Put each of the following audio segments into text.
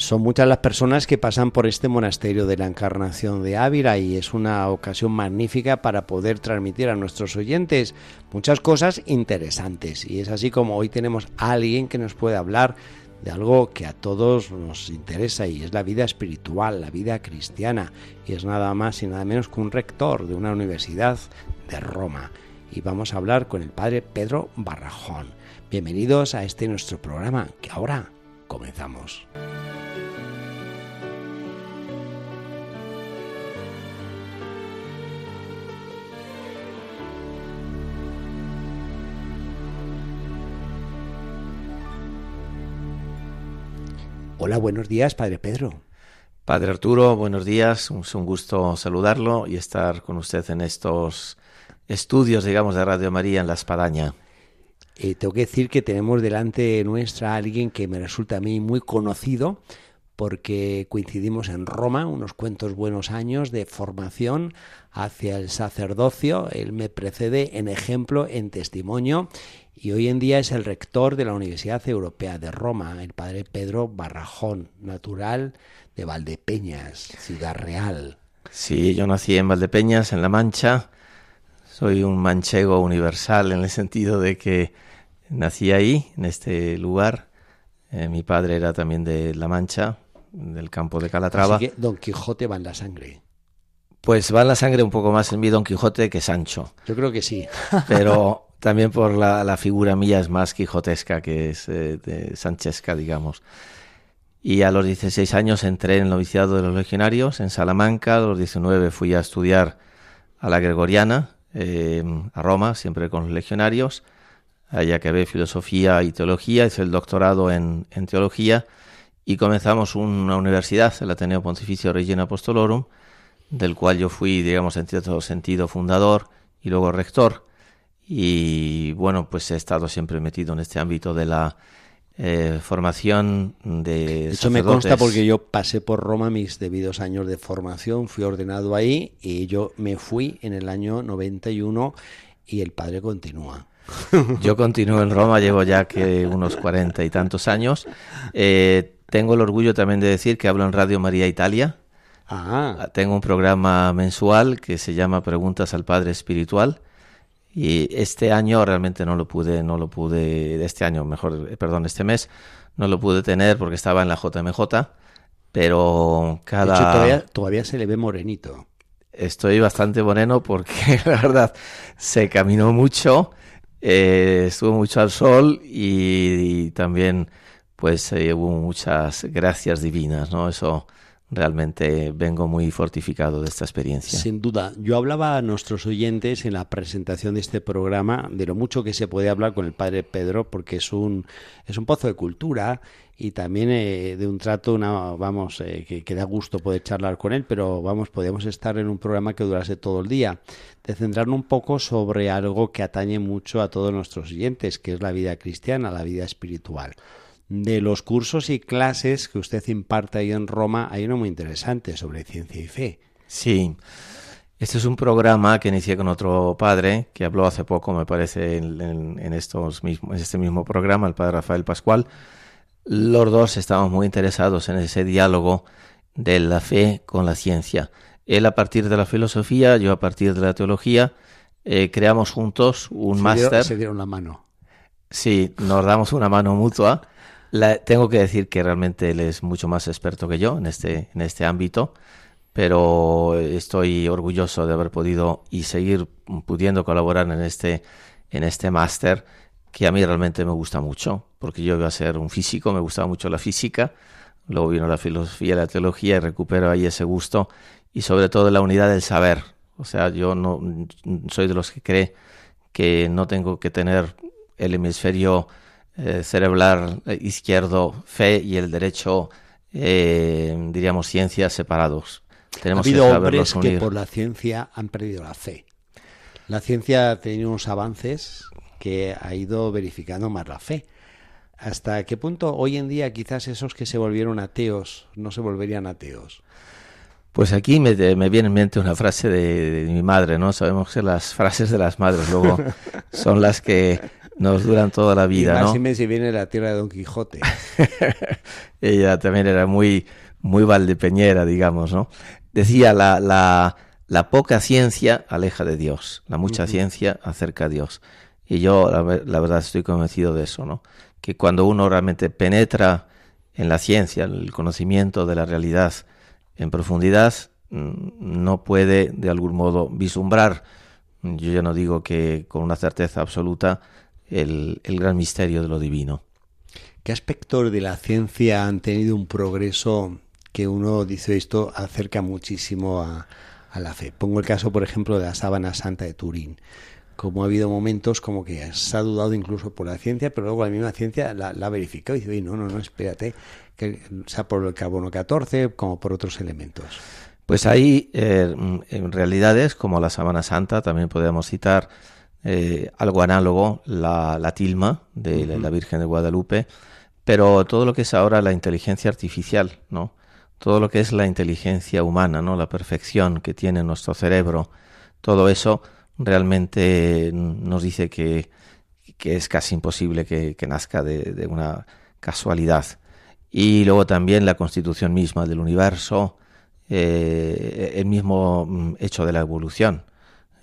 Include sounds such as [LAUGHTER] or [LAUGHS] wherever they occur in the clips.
Son muchas las personas que pasan por este monasterio de la Encarnación de Ávila y es una ocasión magnífica para poder transmitir a nuestros oyentes muchas cosas interesantes. Y es así como hoy tenemos a alguien que nos puede hablar de algo que a todos nos interesa y es la vida espiritual, la vida cristiana. Y es nada más y nada menos que un rector de una universidad de Roma. Y vamos a hablar con el padre Pedro Barrajón. Bienvenidos a este nuestro programa que ahora comenzamos. Hola, buenos días, Padre Pedro. Padre Arturo, buenos días. Es un gusto saludarlo y estar con usted en estos estudios, digamos, de Radio María en La Espadaña. Eh, tengo que decir que tenemos delante nuestra a alguien que me resulta a mí muy conocido porque coincidimos en Roma unos cuantos buenos años de formación hacia el sacerdocio. Él me precede en ejemplo, en testimonio y hoy en día es el rector de la Universidad Europea de Roma, el padre Pedro Barrajón, natural de Valdepeñas, Ciudad Real. Sí, yo nací en Valdepeñas, en La Mancha. Soy un manchego universal en el sentido de que nací ahí, en este lugar. Eh, mi padre era también de La Mancha, del campo de Calatrava. Así que Don Quijote va en la sangre. Pues va en la sangre un poco más en mi Don Quijote que Sancho. Yo creo que sí. [LAUGHS] Pero también por la, la, figura mía es más quijotesca que es eh, de Sanchesca, digamos. Y a los 16 años entré en el noviciado de los legionarios en Salamanca. A los 19 fui a estudiar a la Gregoriana, eh, a Roma, siempre con los legionarios. Allá acabé filosofía y teología, hice el doctorado en, en teología y comenzamos una universidad, el Ateneo Pontificio Regina Apostolorum, del cual yo fui, digamos, en cierto sentido fundador y luego rector y bueno, pues he estado siempre metido en este ámbito de la eh, formación de... Eso me consta porque yo pasé por Roma mis debidos años de formación, fui ordenado ahí y yo me fui en el año 91 y el padre continúa. [LAUGHS] Yo continúo en Roma, llevo ya que unos cuarenta y tantos años. Eh, tengo el orgullo también de decir que hablo en Radio María Italia. Ah. Tengo un programa mensual que se llama Preguntas al Padre Espiritual y este año realmente no lo pude, no lo pude, este año, mejor, eh, perdón, este mes, no lo pude tener porque estaba en la JMJ, pero cada... De hecho, todavía, todavía se le ve morenito. Estoy bastante moreno porque [LAUGHS] la verdad se caminó mucho, eh, estuvo mucho al sol y, también pues eh, hubo muchas gracias divinas, ¿no? Eso realmente vengo muy fortificado de esta experiencia. Sin duda. Yo hablaba a nuestros oyentes en la presentación de este programa de lo mucho que se puede hablar con el padre Pedro, porque es un, es un pozo de cultura y también eh, de un trato, una, vamos, eh, que, que, da gusto poder charlar con él, pero vamos, podíamos estar en un programa que durase todo el día, de centrarnos un poco sobre algo que atañe mucho a todos nuestros oyentes, que es la vida cristiana, la vida espiritual de los cursos y clases que usted imparte ahí en Roma, hay uno muy interesante sobre ciencia y fe. Sí, este es un programa que inicié con otro padre que habló hace poco, me parece, en, en, en estos mismos, en este mismo programa, el padre Rafael Pascual. Los dos estamos muy interesados en ese diálogo de la fe con la ciencia. Él a partir de la filosofía, yo a partir de la teología, eh, creamos juntos un máster. Se dieron la mano. Sí, nos damos una mano mutua. La, tengo que decir que realmente él es mucho más experto que yo en este, en este ámbito, pero estoy orgulloso de haber podido y seguir pudiendo colaborar en este, en este máster que a mí realmente me gusta mucho, porque yo iba a ser un físico, me gustaba mucho la física, luego vino la filosofía la teología y recupero ahí ese gusto y sobre todo la unidad del saber. O sea, yo no soy de los que cree que no tengo que tener el hemisferio eh, cerebral izquierdo fe y el derecho, eh, diríamos, ciencias separados. Tenemos ha habido hombres que por la ciencia han perdido la fe. La ciencia ha tenido unos avances que ha ido verificando más la fe. ¿Hasta qué punto hoy en día quizás esos que se volvieron ateos no se volverían ateos? Pues aquí me, viene en mente una frase de, mi madre, ¿no? Sabemos que las frases de las madres luego [LAUGHS] son las que nos duran toda la vida, y más si viene la tierra de Don Quijote. [LAUGHS] Ella también era muy, muy valdepeñera, digamos, ¿no? Decía, la, la, la poca ciencia aleja de Dios, la mucha ciencia acerca a Dios. Y yo, la, la, verdad, estoy convencido de eso, ¿no? Que cuando uno realmente penetra en la ciencia, en el conocimiento de la realidad, en profundidad mm, no puede de algún modo vislumbrar, yo ya no digo que con una certeza absoluta, el, gran misterio de lo divino. ¿Qué aspectos de la ciencia han tenido un progreso que uno dice esto acerca muchísimo a, la fe? Pongo el caso, por ejemplo, de la sábana santa de Turín como ha habido momentos como que se ha dudado incluso por la ciencia, pero luego la misma ciencia la, ha verificado y dice, no, no, no, espérate, que sea por el carbono 14 como por otros elementos. Pues hay eh, en realidades como la Sabana Santa, también podemos citar eh, algo análogo, la, tilma de la Virgen de Guadalupe, pero todo lo que es ahora la inteligencia artificial, ¿no? Todo lo que es la inteligencia humana, ¿no? La perfección que tiene nuestro cerebro, todo eso realmente nos dice que, es casi imposible que, nazca de, una casualidad y luego también la constitución misma del universo, eh, el mismo mm, hecho de la evolución.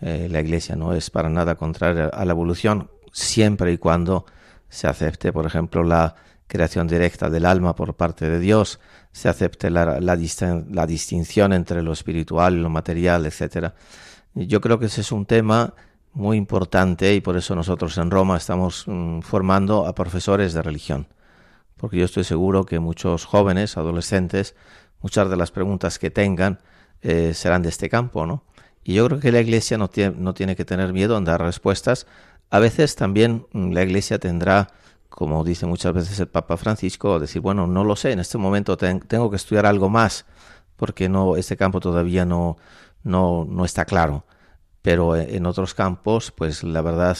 Eh, la Iglesia no es para nada contraria a la evolución, siempre y cuando se acepte, por ejemplo, la creación directa del alma por parte de Dios, se acepte la, la, distinción entre lo espiritual y lo material, etcétera. Yo creo que ese es un tema muy importante y por eso nosotros en Roma estamos mm, formando a profesores de religión porque yo estoy seguro que muchos jóvenes, adolescentes, muchas de las preguntas que tengan eh, serán de este campo, ¿no? Y yo creo que la Iglesia no tiene, no tiene que tener miedo en dar respuestas. A veces también mm, la Iglesia tendrá, como dice muchas veces el Papa Francisco, decir, bueno, no lo sé, en este momento tengo que estudiar algo más, porque no, este campo todavía no, no, no está claro. Pero eh, en otros campos, pues la verdad,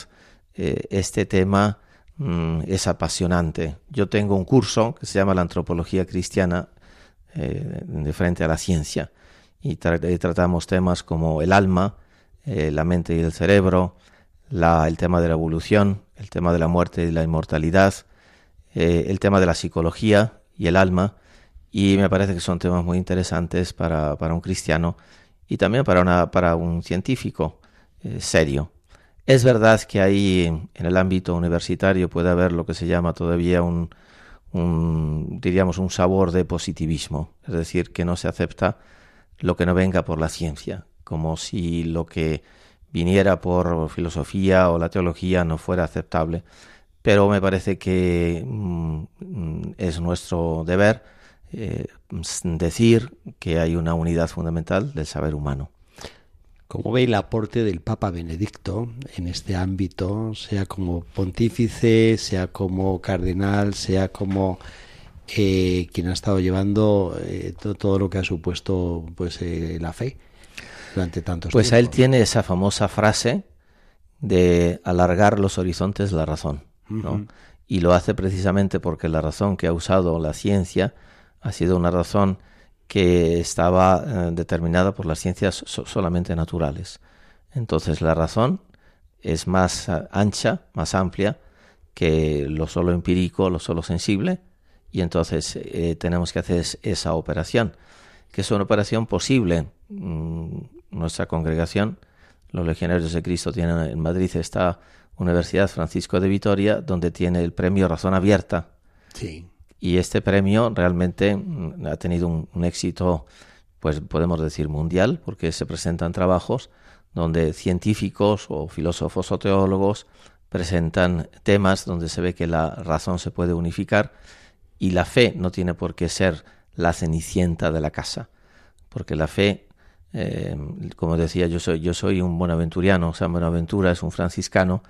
eh, este tema Mm, es apasionante. Yo tengo un curso que se llama la antropología cristiana eh, de frente a la ciencia y tratamos temas como el alma, eh, la mente y el cerebro, la, el tema de la evolución, el tema de la muerte y la inmortalidad, eh, el tema de la psicología y el alma y me parece que son temas muy interesantes para, para un cristiano y también para, una, para un científico serio. Es verdad que ahí en el ámbito universitario puede haber lo que se llama todavía un, diríamos, un sabor de positivismo, es decir, que no se acepta lo que no venga por la ciencia, como si lo que viniera por filosofía o la teología no fuera aceptable. Pero me parece que mm, es nuestro deber eh, decir que hay una unidad fundamental del saber humano. ¿Cómo ve el aporte del Papa Benedicto en este ámbito, sea como pontífice, sea como cardenal, sea como eh, quien ha estado llevando eh, todo, lo que ha supuesto pues eh, la fe durante tantos pues a él tiene esa famosa frase de alargar los horizontes la razón, ¿no? Y lo hace precisamente porque la razón que ha usado la ciencia ha sido una razón que estaba eh, determinada por las ciencias solamente naturales. Entonces la razón es más eh, ancha, más amplia que lo solo empírico, lo solo sensible, y entonces eh, tenemos que hacer esa operación, que es una operación posible. Mm, nuestra congregación, los legionarios de Cristo, tienen en Madrid esta Universidad Francisco de Vitoria, donde tiene el premio Razón Abierta. Sí y este premio realmente mm, ha tenido un, éxito, pues podemos decir mundial, porque se presentan trabajos donde científicos o filósofos o teólogos presentan temas donde se ve que la razón se puede unificar y la fe no tiene por qué ser la cenicienta de la casa, porque la fe, eh, como decía, yo soy, yo soy un buenaventuriano, San Buenaventura es un franciscano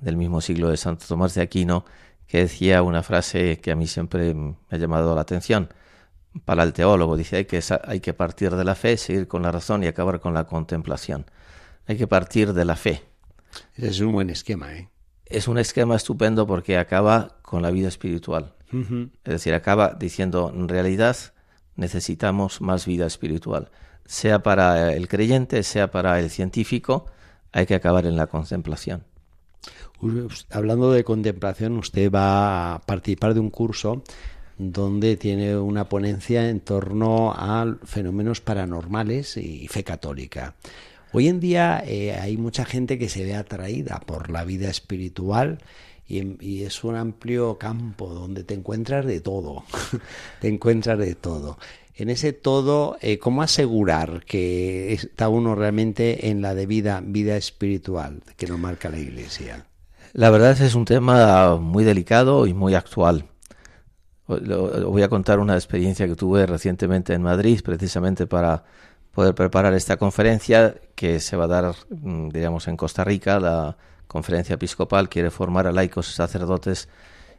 del mismo siglo de Santo Tomás de Aquino, que decía una frase que a mí siempre me ha llamado la atención. para el teólogo. Dice hay que, hay que partir de la fe, seguir con la razón y acabar con la contemplación. Hay que partir de la fe. Ese es un buen esquema, ¿eh? Es un esquema estupendo porque acaba con la vida espiritual. Es decir, acaba diciendo, en realidad necesitamos más vida espiritual. Sea para el creyente, sea para el científico, hay que acabar en la contemplación. Hablando de contemplación, usted va a participar de un curso donde tiene una ponencia en torno a fenómenos paranormales y fe católica. Hoy en día eh, hay mucha gente que se ve atraída por la vida espiritual y, es un amplio campo donde te encuentras de todo, [LAUGHS] te encuentras de todo. En ese todo, eh, ¿cómo asegurar que está uno realmente en la debida vida espiritual que nos marca la Iglesia? La verdad es un tema muy delicado y muy actual. Voy a contar una experiencia que tuve recientemente en Madrid, precisamente para poder preparar esta conferencia que se va a dar, mm, digamos, en Costa Rica. La conferencia episcopal quiere formar a laicos y sacerdotes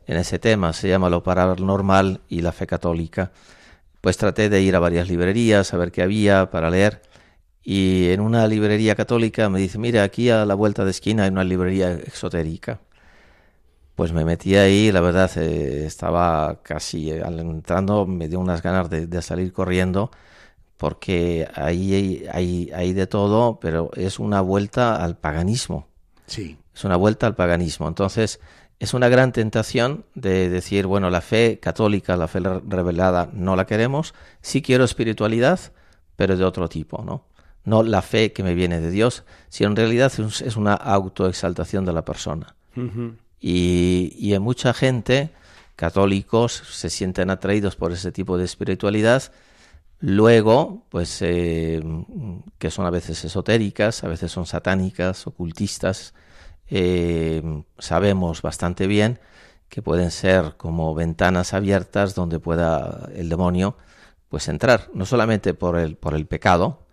en ese tema. Se llama lo paranormal y la fe católica. Pues traté de ir a varias librerías a ver qué había para leer. Y en una librería católica me dice, mira, aquí a la vuelta de esquina hay una librería exotérica. Pues me metí ahí, la verdad eh, estaba casi eh, entrando, me dio unas ganas de, salir corriendo, porque ahí hay, hay, de todo, pero es una vuelta al paganismo. Sí. Es una vuelta al paganismo. Entonces, es una gran tentación de decir, bueno, la fe católica, la fe revelada, no la queremos. Sí quiero espiritualidad, pero de otro tipo, ¿no? No la fe que me viene de Dios, sino en realidad es una autoexaltación de la persona. Y, y en mucha gente, católicos, se sienten atraídos por ese tipo de espiritualidad. Luego, pues, eh, que son a veces esotéricas, a veces son satánicas, ocultistas, eh, sabemos bastante bien que pueden ser como ventanas abiertas donde pueda el demonio pues entrar, no solamente por el, por el pecado,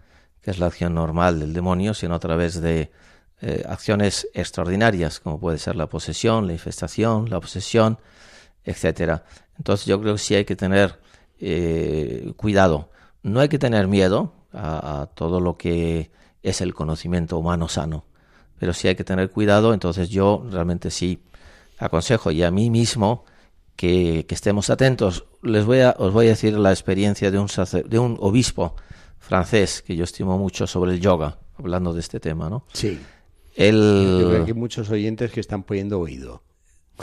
que es la acción normal del demonio, sino a través de eh, acciones extraordinarias, como puede ser la posesión, la infestación, la obsesión, etcétera. Entonces yo creo que sí hay que tener eh, cuidado. No hay que tener miedo a, todo lo que es el conocimiento humano sano, pero sí hay que tener cuidado. Entonces yo realmente sí aconsejo y a mí mismo que, estemos atentos. Les voy a, os voy a decir la experiencia de un, de un obispo francés que yo estimo mucho sobre el yoga, hablando de este tema, ¿no? Sí. Yo creo que hay muchos oyentes que están poniendo oído.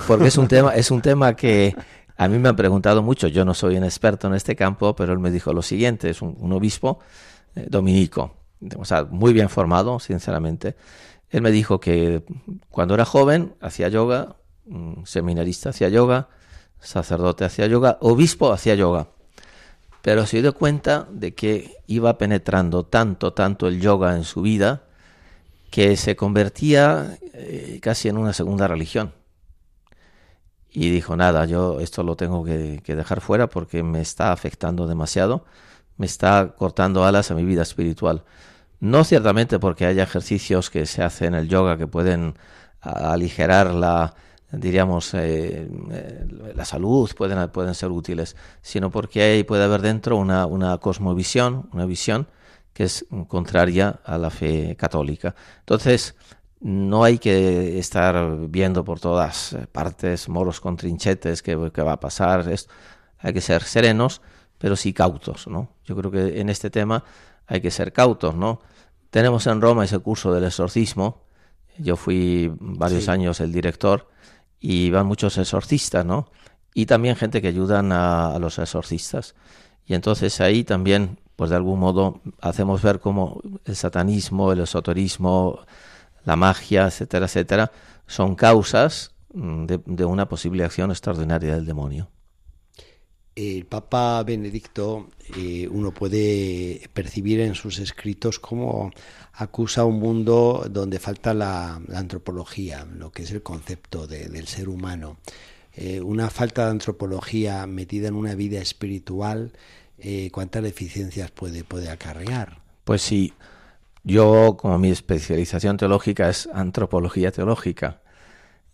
Porque es un tema, es un tema que a mí me han preguntado mucho. Yo no soy un experto en este campo, pero él me dijo lo siguiente: es un, obispo eh, dominico, o sea, muy bien formado, sinceramente. Él me dijo que cuando era joven hacía yoga, seminarista hacía yoga, sacerdote hacía yoga, obispo hacía yoga. Pero se dio cuenta de que iba penetrando tanto, tanto el yoga en su vida, que se convertía eh, casi en una segunda religión. Y dijo, nada, yo esto lo tengo que, dejar fuera porque me está afectando demasiado, me está cortando alas a mi vida espiritual. No ciertamente porque haya ejercicios que se hacen en el yoga que pueden aligerar la, diríamos, eh, eh, la salud, pueden, pueden ser útiles, sino porque ahí puede haber dentro una, una cosmovisión, una visión que es contraria a la fe católica. Entonces, no hay que estar viendo por todas partes moros con trinchetes que, va a pasar. hay que ser serenos, pero sí cautos, ¿no? Yo creo que en este tema hay que ser cautos, ¿no? Tenemos en Roma ese curso del exorcismo. Yo fui varios años el director y van muchos exorcistas, ¿no? Y también gente que ayudan a, a los exorcistas. Y entonces ahí también pues de algún modo hacemos ver cómo el satanismo, el esoterismo, la magia, etcétera, etcétera, son causas mm, de, una posible acción extraordinaria del demonio. El Papa Benedicto, eh, uno puede percibir en sus escritos cómo acusa un mundo donde falta la, antropología, lo que es el concepto del ser humano. Eh, una falta de antropología metida en una vida espiritual eh, cuántas deficiencias puede, puede acarrear. Pues sí, yo como mi especialización teológica es antropología teológica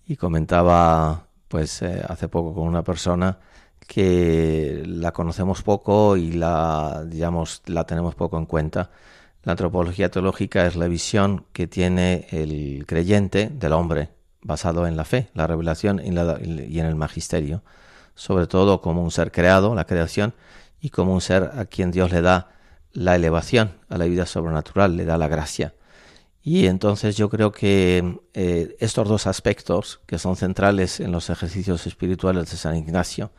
y comentaba pues hace poco con una persona que la conocemos poco y la, digamos, la tenemos poco en cuenta. La antropología teológica es la visión que tiene el creyente del hombre, basado en la fe, la revelación y, en el magisterio, sobre todo como un ser creado, la creación, y como un ser a quien Dios le da la elevación a la vida sobrenatural, le da la gracia. Y entonces yo creo que eh, estos dos aspectos que son centrales en los ejercicios espirituales de San Ignacio,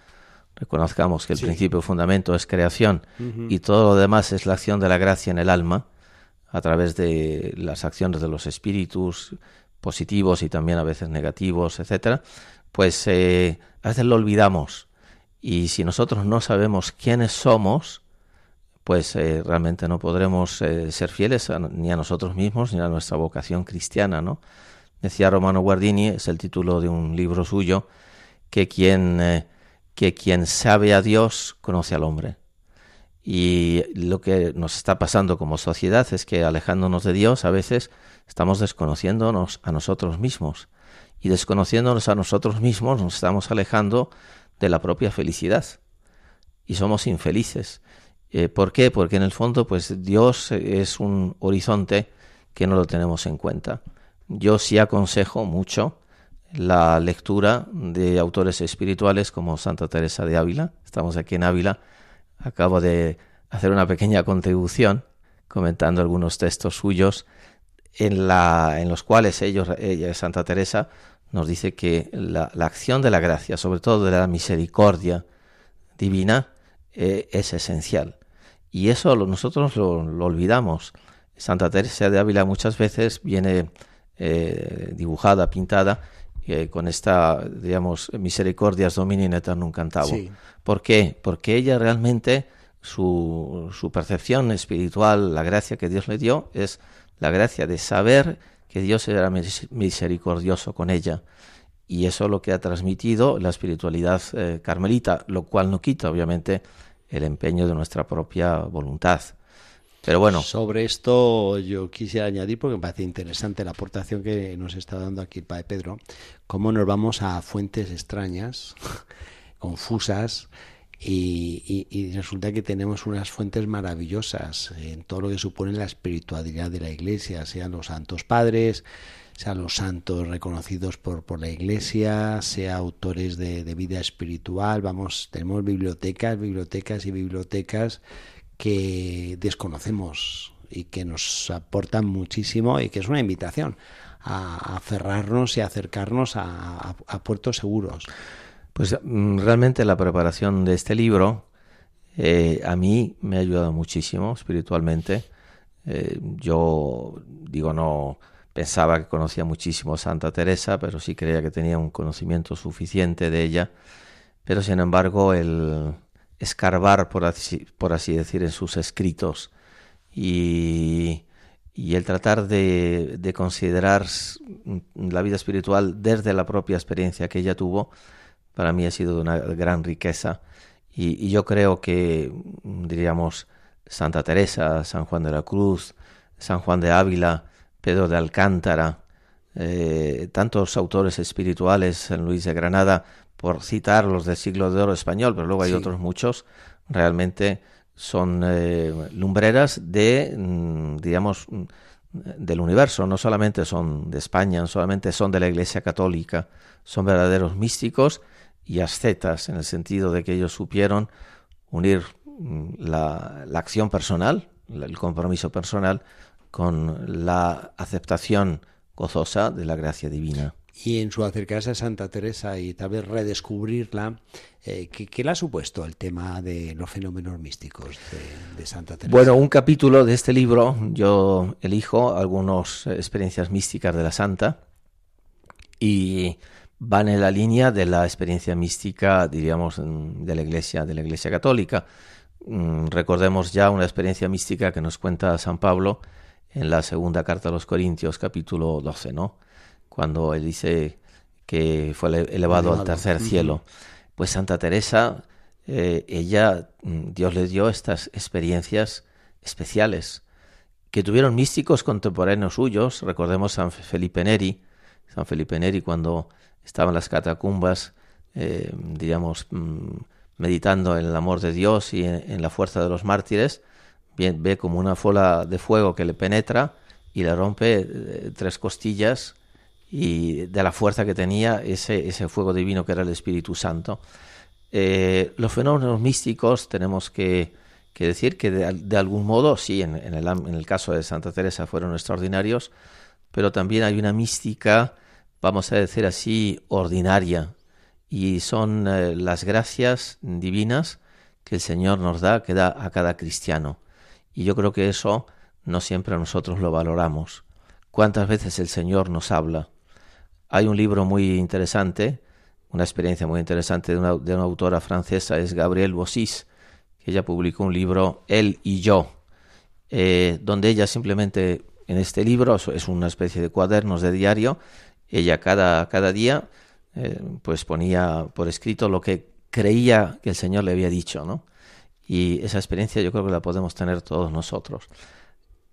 reconozcamos que el principio fundamento es creación y todo lo demás es la acción de la gracia en el alma, a través de las acciones de los espíritus positivos y también a veces negativos, etcétera, pues eh, a veces lo olvidamos. Y si nosotros no sabemos quiénes somos, pues eh, realmente no podremos eh, ser fieles ni a nosotros mismos ni a nuestra vocación cristiana, ¿no? Decía Romano Guardini, es el título de un libro suyo, que quien, que quien sabe a Dios conoce al hombre. Y lo que nos está pasando como sociedad es que alejándonos de Dios a veces estamos desconociéndonos a nosotros mismos. Y desconociéndonos a nosotros mismos nos estamos alejando de la propia felicidad. Y somos infelices. Eh, ¿Por qué? Porque en el fondo, pues Dios es un horizonte que no lo tenemos en cuenta. Yo sí aconsejo mucho la lectura de autores espirituales como Santa Teresa de Ávila. Estamos aquí en Ávila. Acabo de hacer una pequeña contribución comentando algunos textos suyos en, la, en los cuales ellos, ella, Santa Teresa, nos dice que la, la acción de la gracia, sobre todo de la misericordia divina, eh, es esencial. Y eso nosotros lo, olvidamos. Santa Teresa de Ávila muchas veces viene eh, dibujada, pintada, eh, con esta, digamos, misericordias domini in eternum cantavo. ¿Por qué? Porque ella realmente, su, su percepción espiritual, la gracia que Dios le dio, es la gracia de saber que Dios era misericordioso con ella. Y eso es lo que ha transmitido la espiritualidad carmelita, lo cual no quita, obviamente, el empeño de nuestra propia voluntad. Pero bueno. Sobre esto yo quisiera añadir, porque me parece interesante la aportación que nos está dando aquí el Padre Pedro, cómo nos vamos a fuentes extrañas, [LAUGHS] confusas, y, resulta que tenemos unas fuentes maravillosas en todo lo que supone la espiritualidad de la Iglesia, sean los santos padres, sean los santos reconocidos por, por la Iglesia, sea autores de, vida espiritual. Vamos, tenemos bibliotecas, bibliotecas y bibliotecas que desconocemos y que nos aportan muchísimo y que es una invitación a aferrarnos y acercarnos a, puertos seguros. Pues mm, realmente la preparación de este libro eh, a mí me ha ayudado muchísimo espiritualmente. Eh, yo digo, no, Pensaba que conocía muchísimo a Santa Teresa, pero sí creía que tenía un conocimiento suficiente de ella. Pero sin embargo, el escarbar, por así, por así decir, en sus escritos y, y el tratar de, de, considerar la vida espiritual desde la propia experiencia que ella tuvo, para mí ha sido de una gran riqueza. Y, yo creo que, diríamos, Santa Teresa, San Juan de la Cruz, San Juan de Ávila, Pedro de Alcántara, eh, tantos autores espirituales, San Luis de Granada, por citar los del siglo de oro español, pero luego hay otros muchos, realmente son eh, lumbreras de, mm, digamos, mm, del universo, no solamente son de España, no solamente son de la Iglesia Católica, son verdaderos místicos y ascetas, en el sentido de que ellos supieron unir mm, la, la acción personal, el compromiso personal, con la aceptación gozosa de la gracia divina. Y en su acercarse a Santa Teresa y tal vez redescubrirla, eh, ¿qué, le ha supuesto el tema de los fenómenos místicos de, Santa Teresa? Bueno, un capítulo de este libro yo elijo algunas experiencias místicas de la Santa y van en la línea de la experiencia mística, diríamos, de la Iglesia, de la Iglesia Católica. Mm, recordemos ya una experiencia mística que nos cuenta San Pablo en la segunda carta a los Corintios, capítulo 12, ¿no? Cuando él dice que fue elevado al tercer cielo. Pues Santa Teresa, eh, ella, mm, Dios le dio estas experiencias especiales que tuvieron místicos contemporáneos suyos. Recordemos San Felipe Neri, San Felipe Neri cuando estaba en las catacumbas, eh, digamos, mm, meditando en el amor de Dios y en, la fuerza de los mártires, ve como una fola de fuego que le penetra y le rompe eh, tres costillas y de la fuerza que tenía ese, ese fuego divino que era el Espíritu Santo. Eh, los fenómenos místicos tenemos que, decir que de, algún modo, sí, en, el, en el caso de Santa Teresa fueron extraordinarios, pero también hay una mística, vamos a decir así, ordinaria, y son eh, las gracias divinas que el Señor nos da, que da a cada cristiano. Y yo creo que eso no siempre nosotros lo valoramos. ¿Cuántas veces el Señor nos habla? Hay un libro muy interesante, una experiencia muy interesante de una, de una autora francesa, es Gabrielle Bossis, que ella publicó un libro, Él y yo, eh, donde ella simplemente, en este libro, es una especie de cuadernos de diario, ella cada, cada día eh, pues ponía por escrito lo que creía que el Señor le había dicho, ¿no? Y esa experiencia yo creo que la podemos tener todos nosotros.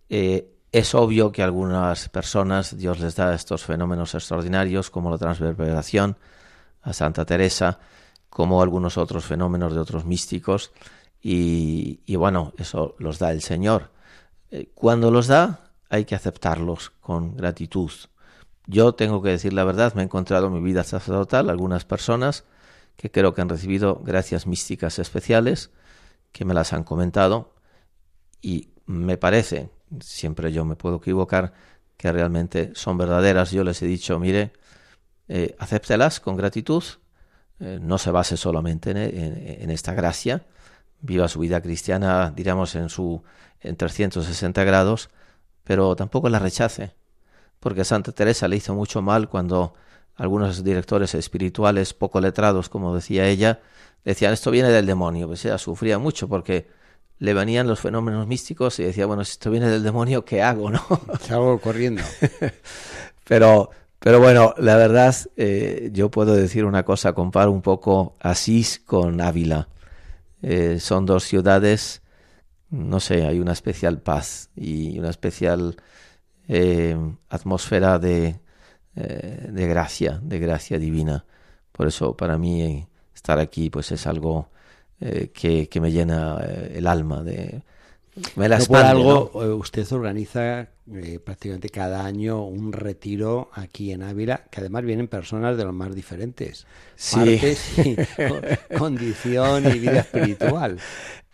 Eh, es obvio que a algunas personas Dios les da estos fenómenos extraordinarios como la transverberación, a Santa Teresa, como algunos otros fenómenos de otros místicos, y, bueno, eso los da el Señor. Eh, cuando los da, hay que aceptarlos con gratitud. Yo tengo que decir la verdad, me he encontrado en mi vida sacerdotal algunas personas que creo que han recibido gracias místicas especiales, que me las han comentado, y me parece siempre yo me puedo equivocar, que realmente son verdaderas. Yo les he dicho, mire, eh, acéptelas con gratitud, eh, no se base solamente en, esta gracia, viva su vida cristiana, diríamos, en su en 360 grados, pero tampoco la rechace, porque Santa Teresa le hizo mucho mal cuando algunos directores espirituales poco letrados, como decía ella, decían esto viene del demonio, pues ella sufría mucho porque le venían los fenómenos místicos y decía, bueno, si esto viene del demonio, ¿qué hago? ¿no? [LAUGHS] Salgo corriendo. [LAUGHS] pero, pero bueno, la verdad, eh, yo puedo decir una cosa, comparo un poco Asís con Ávila. Eh, son dos ciudades, no sé, hay una especial paz y una especial eh, atmósfera de, de gracia, de gracia divina. Por eso para mí estar aquí pues es algo eh, que, me llena eh, el alma. De, me la por algo, eh, usted organiza prácticamente cada año un retiro aquí en Ávila, que además vienen personas de los más diferentes. Sí. [LAUGHS] condición y vida espiritual.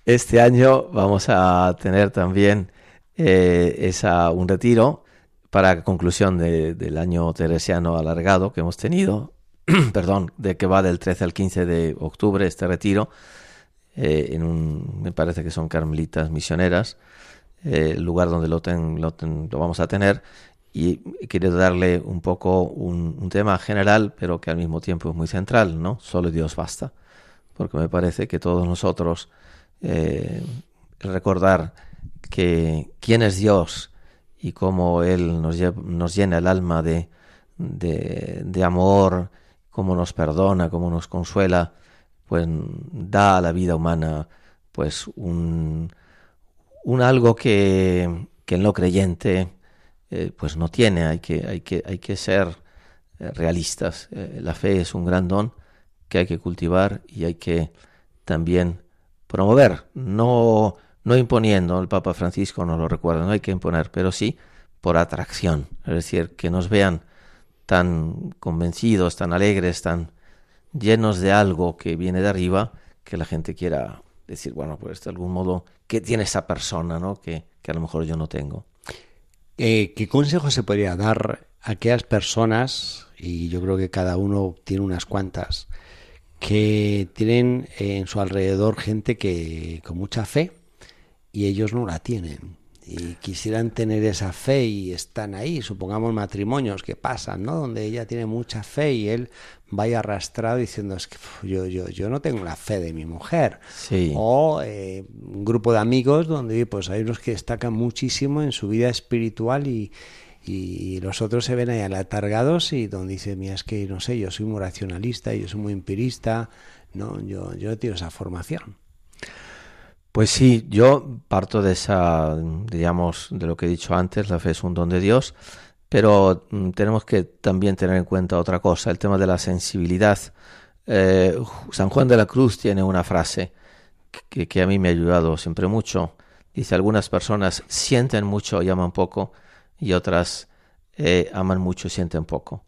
Este año vamos a tener también esa, un retiro para conclusión del año teresiano alargado que hemos tenido, [CLEARS THROAT] perdón, de que va del 13 al 15 de octubre este retiro eh, en un, me parece que son carmelitas misioneras, eh, el lugar donde lo, vamos a tener. Y quiero darle un poco un, tema general, pero que al mismo tiempo es muy central, ¿no? Solo Dios basta. Porque me parece que todos nosotros eh, recordar que quién es Dios y cómo Él nos, llena el alma de, de amor, cómo nos perdona, cómo nos consuela, pues da a la vida humana pues un, un algo que, que en lo creyente eh, pues no tiene, hay que, hay que, hay que ser eh, realistas. Eh, la fe es un gran don que hay que cultivar y hay que también promover, no, no imponiendo, el Papa Francisco nos lo recuerda, no hay que imponer, pero sí por atracción, es decir, que nos vean tan convencidos, tan alegres, tan llenos de algo que viene de arriba, que la gente quiera decir, bueno, pues de algún modo, ¿qué tiene esa persona, no? Que, que a lo mejor yo no tengo. Eh, ¿Qué consejo se podría dar a aquellas personas, y yo creo que cada uno tiene unas cuantas, que tienen en su alrededor gente que con mucha fe y ellos no la tienen? Y quisieran tener esa fe y están ahí, supongamos matrimonios que pasan, ¿no? Donde ella tiene mucha fe y él vaya arrastrado diciendo es que yo, yo, yo no tengo la fe de mi mujer. Sí. O eh, un grupo de amigos donde pues hay unos que destacan muchísimo en su vida espiritual y, y los otros se ven ahí alatargados y donde dice, mira, es que no sé, yo soy muy racionalista, yo soy muy empirista, no, yo, yo tengo esa formación. Pues sí, yo parto de esa, digamos, de lo que he dicho antes, la fe es un don de Dios, pero mm, tenemos que también tener en cuenta otra cosa, el tema de la sensibilidad. Eh, San Juan de la Cruz tiene una frase que, a mí me ha ayudado siempre mucho. Dice, algunas personas sienten mucho y aman poco, y otras eh, aman mucho y sienten poco.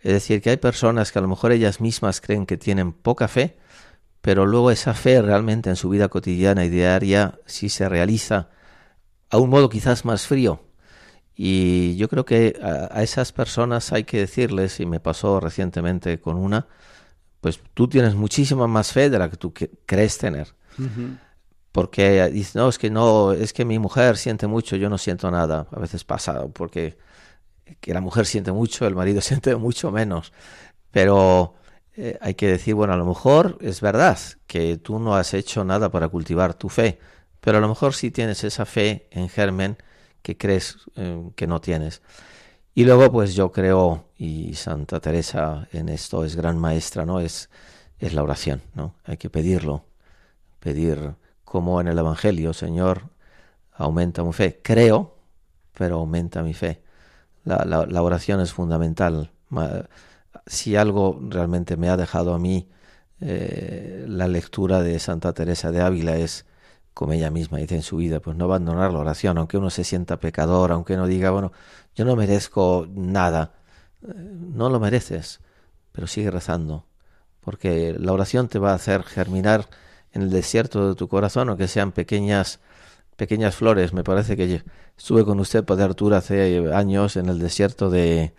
Es decir, que hay personas que a lo mejor ellas mismas creen que tienen poca fe, pero luego esa fe realmente en su vida cotidiana y diaria sí se realiza a un modo quizás más frío. Y yo creo que a, esas personas hay que decirles, y me pasó recientemente con una, pues tú tienes muchísima más fe de la que tú crees tener. Porque dice, no, es que no, es que mi mujer siente mucho, yo no siento nada. A veces pasa, porque que la mujer siente mucho, el marido [LAUGHS] siente mucho menos. Pero eh, hay que decir, bueno, a lo mejor es verdad que tú no has hecho nada para cultivar tu fe, pero a lo mejor sí tienes esa fe en germen que crees eh, que no tienes. Y luego, pues yo creo, y Santa Teresa en esto es gran maestra, ¿no? Es, es la oración, ¿no? Hay que pedirlo, pedir como en el Evangelio, Señor, aumenta mi fe. Creo, pero aumenta mi fe. La, oración es fundamental. Si algo realmente me ha dejado a mí eh, la lectura de Santa Teresa de Ávila es como ella misma dice en su vida, pues no abandonar la oración, aunque uno se sienta pecador, aunque uno diga, bueno, yo no merezco nada, eh, no lo mereces, pero sigue rezando, porque la oración te va a hacer germinar en el desierto de tu corazón, aunque sean pequeñas pequeñas flores. Me parece que estuve con usted, Padre Arturo, hace años en el desierto de,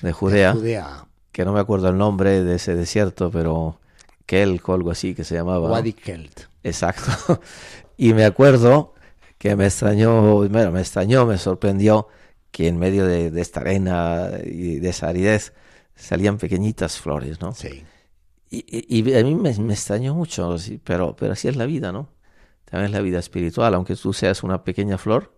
de Judea, que no me acuerdo el nombre de ese desierto, pero Kelk o algo así que se llamaba. Wadi Kelt. Exacto. [LAUGHS] Y me acuerdo que me extrañó, bueno, me extrañó, me sorprendió que en medio de, esta arena y de esa aridez salían pequeñitas flores, ¿no? Sí. Y, a mí me, extrañó mucho, pero, pero así es la vida, ¿no? También es la vida espiritual, aunque tú seas una pequeña flor,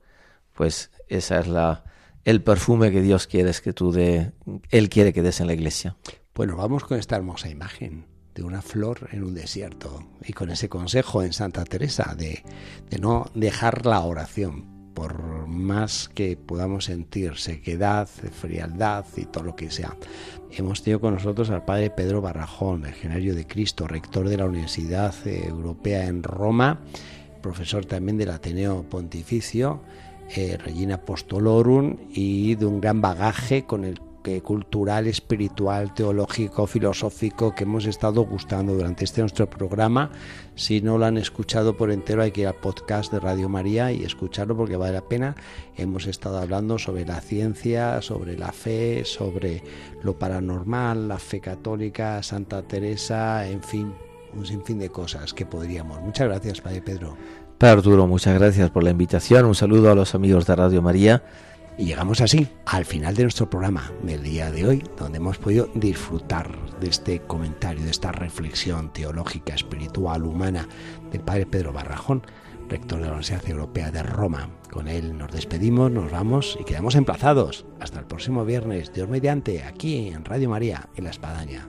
pues esa es la el perfume que Dios quiere que tú de, él quiere que des en la iglesia. Bueno, vamos con esta hermosa imagen de una flor en un desierto y con ese consejo en Santa Teresa de, de no dejar la oración por más que podamos sentir sequedad, frialdad y todo lo que sea. Hemos tenido con nosotros al padre Pedro Barrajón, legionario de Cristo, rector de la Universidad Europea en Roma, profesor también del Ateneo Pontificio, eh, Regina Apostolorum y de un gran bagaje con el cultural, espiritual, teológico, filosófico que hemos estado gustando durante este nuestro programa. Si no lo han escuchado por entero, hay que ir al podcast de Radio María y escucharlo porque vale la pena. Hemos estado hablando sobre la ciencia, sobre la fe, sobre lo paranormal, la fe católica, Santa Teresa, en fin, un sinfín de cosas que podríamos. Muchas gracias, Padre Pedro. Padre Arturo, muchas gracias por la invitación. Un saludo a los amigos de Radio María y llegamos así al final de nuestro programa del día de hoy, donde hemos podido disfrutar de este comentario, de esta reflexión teológica, espiritual, humana del Padre Pedro Barrajón, rector de la Universidad Europea de Roma. Con él nos despedimos, nos vamos y quedamos emplazados. Hasta el próximo viernes, Dios mediante, aquí en Radio María, en La Espadaña.